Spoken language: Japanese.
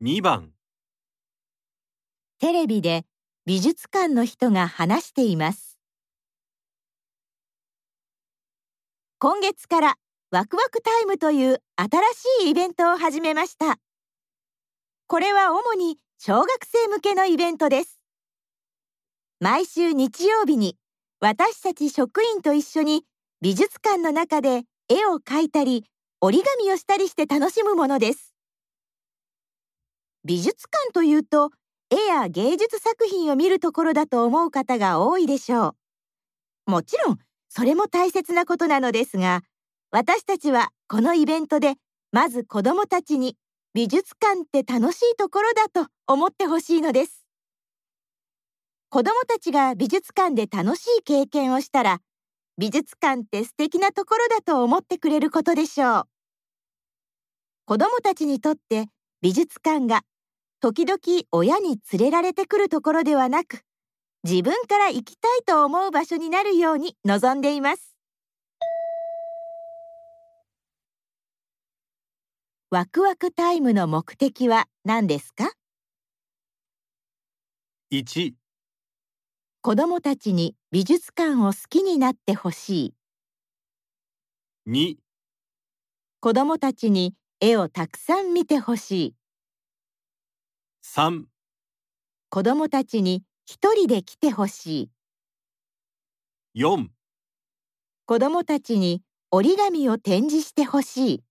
2番テレビで美術館の人が話しています。今月からワクワクタイムという新しいイベントを始めました。これは主に小学生向けのイベントです。毎週日曜日に私たち職員と一緒に美術館の中で絵を描いたり折り紙をしたりして楽しむものです。美術館というと絵や芸術作品を見るところだと思う方が多いでしょう。もちろんそれも大切なことなのですが私たちはこのイベントでまず子どもたちに美術館って楽しいところだと思ってほしいのです。子どもたちが美術館で楽しい経験をしたら美術館って素敵なところだと思ってくれることでしょう。子どもたちにとって美術館が時々親に連れられてくるところではなく自分から行きたいと思う場所になるように望んでいます。ワクワクタイムの目的は何ですか？1子どもたちに美術館を好きになってほしい。2子どもたちに絵をたくさん見てほしい3子どもたちに一人で来てほしい。4子どもたちに折り紙を展示してほしい